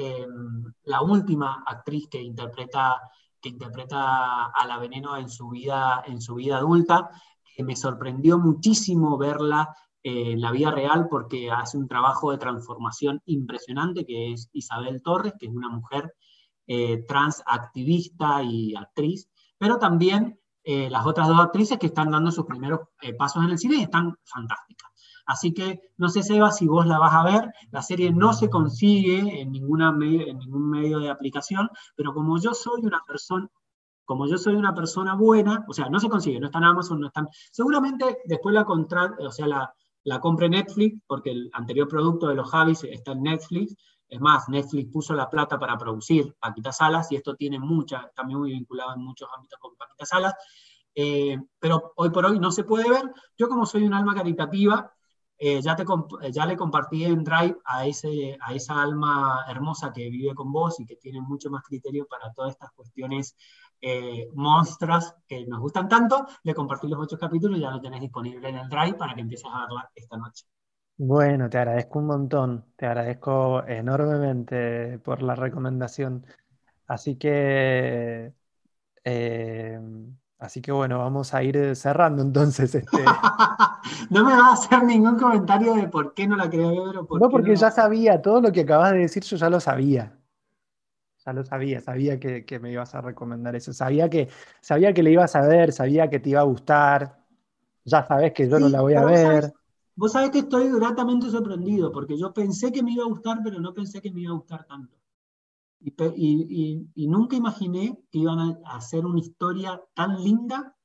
Em, la última actriz que interpreta, que interpreta a la Veneno en su vida, en su vida adulta. me sorprendió muchísimo verla en la vida real porque hace un trabajo de transformación impresionante, que es Isabel Torres, que es una mujer eh, trans activista y actriz, pero también eh, las otras dos actrices que están dando sus primeros eh, pasos en el cine y están fantásticas. Así que no sé, Seba, si vos la vas a ver. La serie no se consigue en, ninguna en ningún medio de aplicación, pero como yo soy una persona, como yo soy una persona buena, o sea, no se consigue, no está en Amazon, no están. Seguramente después la contra, o sea, la, la compre Netflix, porque el anterior producto de los Javis está en Netflix. Es más, Netflix puso la plata para producir Paquita Salas, y esto tiene mucha, está muy vinculado en muchos ámbitos con Paquita Salas. Eh, pero hoy por hoy no se puede ver. Yo como soy un alma caritativa, eh, ya, te, eh, ya le compartí en Drive a, ese, a esa alma hermosa que vive con vos y que tiene mucho más criterio para todas estas cuestiones eh, que nos gustan tanto. Le compartí los ocho capítulos y ya lo tenés disponible en el Drive para que empieces a verla esta noche. Bueno, te agradezco un montón, te agradezco enormemente por la recomendación. Así que Así que bueno, vamos a ir cerrando entonces. Este... no me vas a hacer ningún comentario de por qué no la quería ver o por No, porque ya sabía, todo lo que acabas de decir yo ya lo sabía. Ya lo sabía, sabía que, me ibas a recomendar eso. Sabía que, sabía que le ibas a ver, sabía que te iba a gustar. Ya sabes que yo no la voy a ver. vos sabés que estoy gratamente sorprendido, porque yo pensé que me iba a gustar, pero no pensé que me iba a gustar tanto. Y, nunca imaginé que iban a hacer una historia tan linda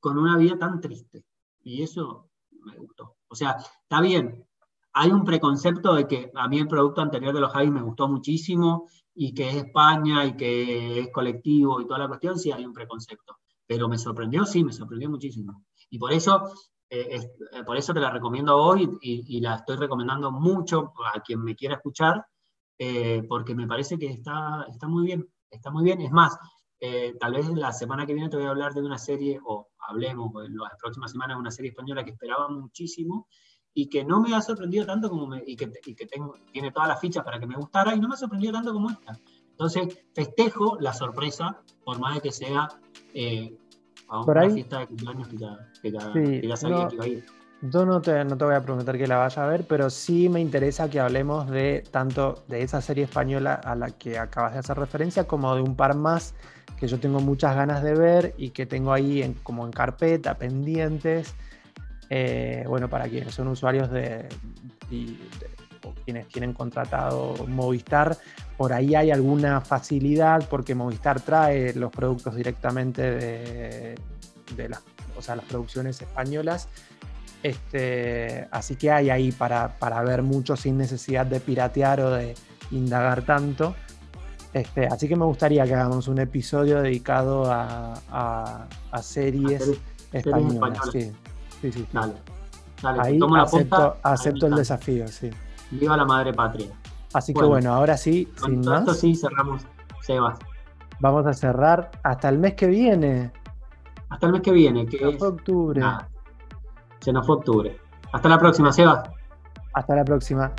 con una vida tan triste. Y eso me gustó. O sea, está bien. Hay un preconcepto de que a mí el producto anterior de los Javis me gustó muchísimo y que es España y que es colectivo y toda la cuestión, sí hay un preconcepto. Pero me sorprendió, sí, me sorprendió muchísimo. Y por eso, eh, eh, por eso te la recomiendo hoy y, y, la estoy recomendando mucho a quien me quiera escuchar, eh, porque me parece que está, está muy bien, está muy bien. Es más, eh, tal vez la semana que viene te voy a hablar de una serie, o hablemos en las próximas semanas de una serie española que esperaba muchísimo y que no me ha sorprendido tanto como me, y que, y que tengo, tiene todas las fichas para que me gustara y no me ha sorprendido tanto como esta. Entonces, festejo la sorpresa, por más de que sea eh, a una fiesta de cumpleaños que ya, sabía que iba a ir. Yo no te, no te voy a prometer que la vaya a ver, pero sí me interesa que hablemos de tanto de esa serie española a la que acabas de hacer referencia, como de un par más que yo tengo muchas ganas de ver y que tengo ahí en, como en carpeta, pendientes. Eh, bueno, para quienes son usuarios de, o quienes tienen contratado Movistar, por ahí hay alguna facilidad porque Movistar trae los productos directamente de, de las, o sea, las producciones españolas este, así que hay ahí para, ver mucho sin necesidad de piratear o de, indagar tanto. Este, así que me gustaría que hagamos un episodio dedicado a, a, series españolas. Sí, sí, sí. Dale. Ahí acepto, acepto el desafío, sí. Viva la madre patria. Así que bueno, ahora sí, sin más. Esto sí cerramos. Sebas. Vamos a cerrar hasta el mes que viene. Hasta el mes que viene, que se octubre. Se nos fue octubre. Hasta la próxima, Sebas. Hasta la próxima.